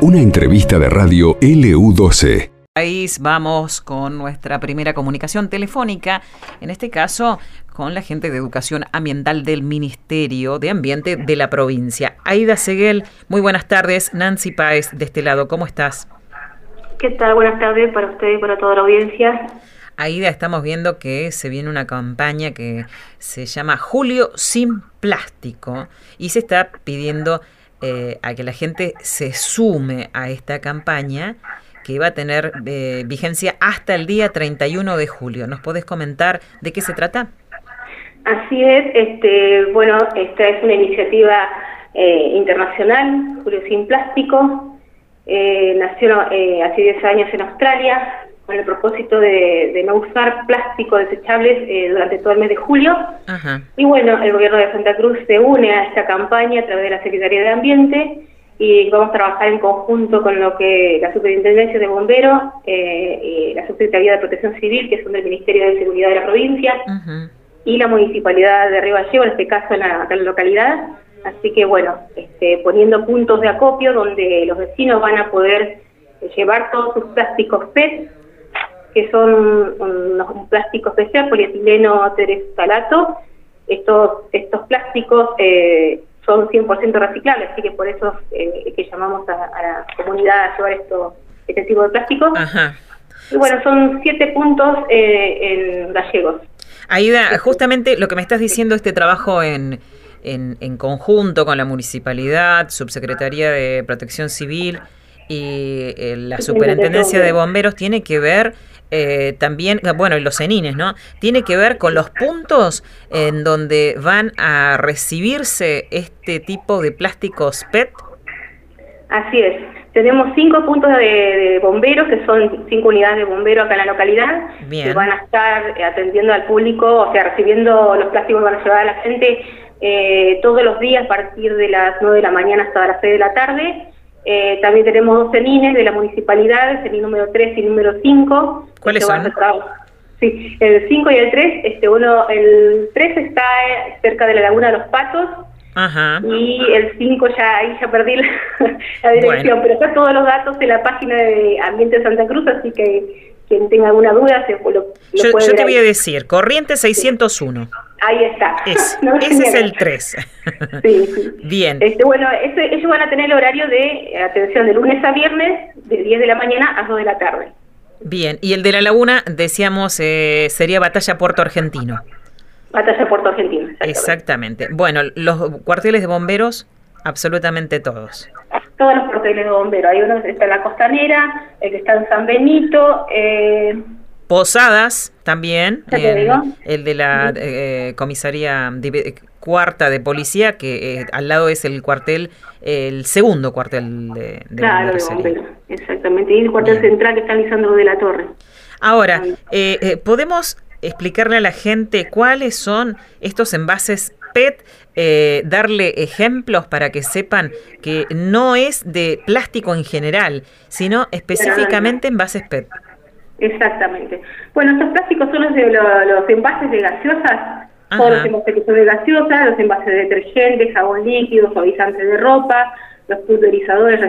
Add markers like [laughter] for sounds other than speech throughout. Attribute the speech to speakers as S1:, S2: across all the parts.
S1: Una entrevista de radio LU12.
S2: Vamos con nuestra primera comunicación telefónica, en este caso con la gente de Educación Ambiental del Ministerio de Ambiente de la provincia. Aida Seguel, muy buenas tardes. Nancy Páez, de este lado, ¿cómo estás?
S3: ¿Qué tal? Buenas tardes para usted y para toda la audiencia.
S2: Aida, estamos viendo que se viene una campaña que se llama Julio sin plástico y se está pidiendo eh, a que la gente se sume a esta campaña que va a tener eh, vigencia hasta el día 31 de julio. ¿Nos podés comentar de qué se trata?
S3: Así es, este, bueno, esta es una iniciativa eh, internacional, Julio Sin Plástico, nació hace 10 años en Australia, con el propósito de, no usar plástico desechables eh, durante todo el mes de julio. Y bueno, el gobierno de Santa Cruz se une a esta campaña a través de la Secretaría de Ambiente y vamos a trabajar en conjunto con lo que la Superintendencia de Bomberos, eh, y la Secretaría de Protección Civil, que son del Ministerio de Seguridad de la provincia, y la Municipalidad de Río Gallego, en este caso en la, localidad. Así que bueno, este, poniendo puntos de acopio donde los vecinos van a poder llevar todos sus plásticos PET que son un, plástico especial, polietileno terestalato. Estos, estos plásticos eh, son 100% reciclables, así que por eso eh, que llamamos a, la comunidad a llevar esto, este tipo de plásticos. Y bueno, son siete puntos eh, en gallegos.
S2: Aida, justamente lo que me estás diciendo, este trabajo en, en, en conjunto con la municipalidad, subsecretaría de Protección Civil y la superintendencia de bomberos tiene que ver eh, también, bueno, y los cenines, ¿no? Tiene que ver con los puntos en donde van a recibirse este tipo de plásticos PET.
S3: Así es. Tenemos cinco puntos de, bomberos, que son cinco unidades de bomberos acá en la localidad, que van a estar atendiendo al público, o sea, recibiendo los plásticos que van a llevar a la gente eh, todos los días a partir de las 9 de la mañana hasta las 6 de la tarde eh, también tenemos dos cenines de la municipalidad, el cenin número 3 y número 5.
S2: ¿Cuáles son?
S3: Sí, el 5 y el 3, este uno, el 3 está eh, cerca de la Laguna de los Patos, Ajá. y el 5 ya ahí ya perdí la, [laughs] dirección, pero está todos los datos en la página de Ambiente de Santa Cruz, así que quien tenga alguna duda se lo,
S2: yo, yo te voy a decir, corriente 601.
S3: Ahí está.
S2: ese [laughs] es el 3.
S3: sí, [laughs] sí. Bien. Este, bueno, este, ellos van a tener el horario de atención de lunes a viernes, de 10 de la mañana a 2 de la tarde.
S2: Bien, y el de la laguna, decíamos, eh, sería Batalla Puerto Argentino.
S3: Batalla Puerto Argentino.
S2: Exactamente. Bueno, los cuarteles de bomberos, absolutamente todos.
S3: Todos los cuarteles de bomberos. Hay uno que está en la costanera, el que está en San Benito, eh,
S2: Posadas también, el de la eh, comisaría cuarta de policía, que eh, al lado es el cuartel, el segundo cuartel de,
S3: de Claro, de exactamente, y el cuartel central que está Lisandro de la Torre.
S2: Ahora, eh, ¿podemos explicarle a la gente cuáles son estos envases PET, darle ejemplos para que sepan que no es de plástico en general, sino específicamente envases PET.
S3: Exactamente. Bueno, estos plásticos son los, de, los, envases de gaseosas, todos los envases que son de gaseosas, los envases de detergente, jabón líquido, suavizante de ropa, los pulverizadores,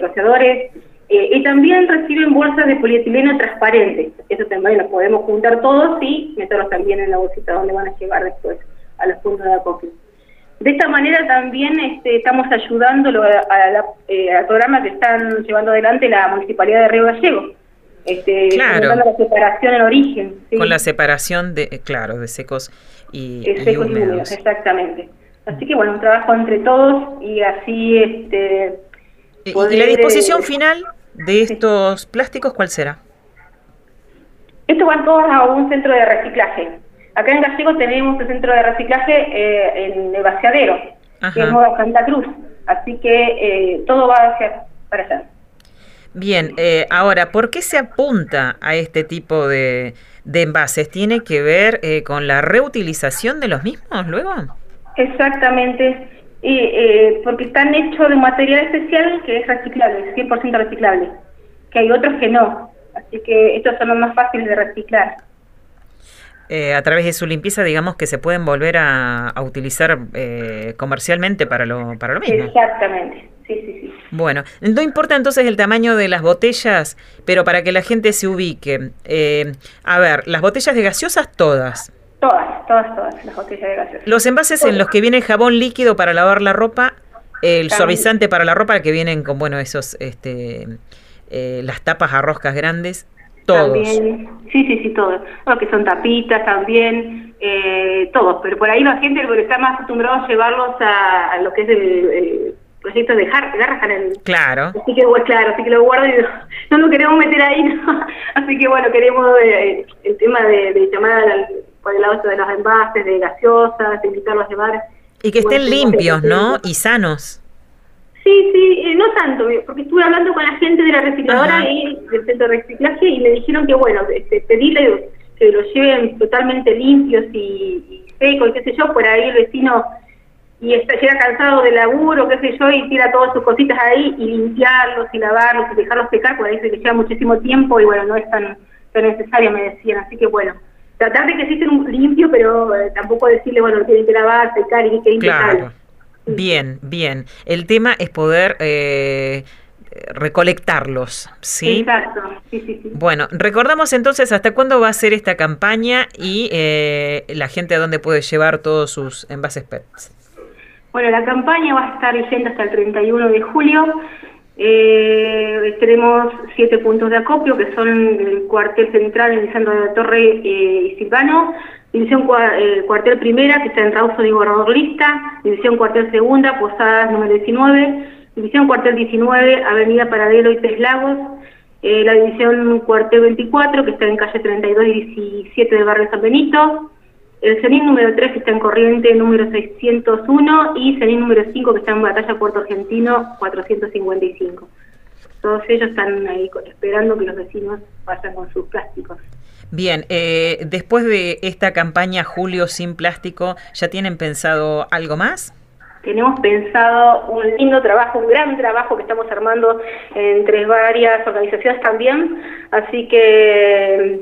S3: rociadores, eh, y también reciben bolsas de polietileno transparentes. Eso también lo podemos juntar todos y meterlos también en la bolsita donde van a llegar después a los puntos de acopio. De esta manera también este, estamos ayudando a, eh, al programa que están llevando adelante la Municipalidad de Río Gallego este,
S2: claro.
S3: la separación en origen.
S2: Con la separación de, eh, claro, de secos y,
S3: húmedos. Exactamente. Así que bueno, un trabajo entre todos y así este.
S2: ¿Y la disposición eh, final de estos plásticos cuál será?
S3: Estos van todos a un centro de reciclaje. Acá en Gallego tenemos el centro de reciclaje eh, en el vaciadero, que es Nueva Santa Cruz. Así que todo va hacia para allá.
S2: Bien, eh, ahora, ¿por qué se apunta a este tipo de, envases? ¿Tiene que ver eh, con la reutilización de los mismos luego?
S3: Exactamente, y, eh, porque están hechos de un material especial que es reciclable, 100% reciclable, que hay otros que no, así que estos son los más fáciles de reciclar.
S2: eh, a través de su limpieza, digamos que se pueden volver a, utilizar eh, comercialmente para lo, para lo mismo.
S3: Exactamente.
S2: Bueno, no importa entonces el tamaño de las botellas, pero para que la gente se ubique. Eh, a ver, las botellas de gaseosas todas.
S3: Todas, todas, todas, las botellas de gaseosas.
S2: Los envases en los que viene jabón líquido para lavar la ropa, el suavizante para la ropa, que vienen con, bueno, esos, este, las tapas a roscas grandes, todos.
S3: También, sí, sí, sí, todos. Lo que son tapitas también, eh, todos. Pero por ahí la gente está más acostumbrado a llevarlos a, lo que es el, proyecto de Garrahan. El,
S2: claro.
S3: Así que, bueno, claro, así que lo guardo y no, lo queremos meter ahí. ¿no? [laughs] Así que, bueno, queremos eh, el tema de, de llamar por el lado de los envases, de gaseosas, de invitarlos a llevar.
S2: Y que estén limpios, ¿no? Y sanos.
S3: Sí, sí, eh, no tanto, eh, porque estuve hablando con la gente de la recicladora y del centro de reciclaje y me dijeron que, bueno, este, pedirle que los lleven totalmente limpios y, secos y qué sé yo, por ahí el vecino y está, llega cansado de laburo, qué sé yo, y tira todas sus cositas ahí y limpiarlos y lavarlos y dejarlos secar, por ahí se les lleva muchísimo tiempo y bueno, no es tan, tan necesario, me decían. Así que bueno, tratar de que existen un limpio, pero eh, tampoco decirle, bueno, tienen que lavar, secar y que
S2: claro. Bien, bien. El tema es poder eh, recolectarlos, ¿sí?
S3: Exacto, sí, sí, sí.
S2: Bueno, recordamos entonces hasta cuándo va a ser esta campaña y eh, la gente a dónde puede llevar todos sus envases PET.
S3: Bueno, la campaña va a estar vigente hasta el 31 de julio. Eh, tenemos siete puntos de acopio que son el cuartel central en Lisandro de la Torre eh, y Silvano, División eh, Cuartel Primera, que está en Rauso de Lista, División Cuartel Segunda, Posadas número 19, División Cuartel 19, Avenida Paradelo y Tres Lagos, eh, la División Cuartel 24, que está en calle 32 y 17 del barrio San Benito, el CENIN número 3, que está en Corriente número 601, y CENIN número 5, que está en Batalla Puerto Argentino 455. Todos ellos están ahí esperando que los vecinos vayan con sus plásticos.
S2: Bien, eh, después de esta campaña Julio sin plástico, ¿ya tienen pensado algo más?
S3: Tenemos pensado un lindo trabajo, un gran trabajo que estamos armando entre varias organizaciones también, así que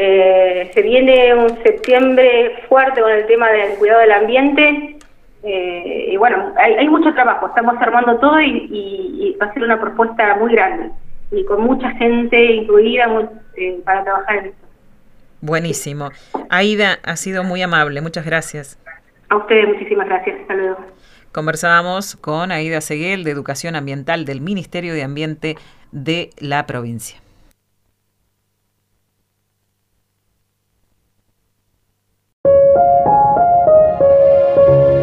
S3: eh, se viene un septiembre fuerte con el tema del cuidado del ambiente. Eh, y bueno, hay, mucho trabajo, estamos armando todo y, va a ser una propuesta muy grande y con mucha gente incluida para trabajar en esto.
S2: Buenísimo. Aida, ha sido muy amable. Muchas gracias.
S3: A ustedes, muchísimas gracias. Hasta luego.
S2: Conversábamos con Aida Seguel de Educación Ambiental del Ministerio de Ambiente de la provincia.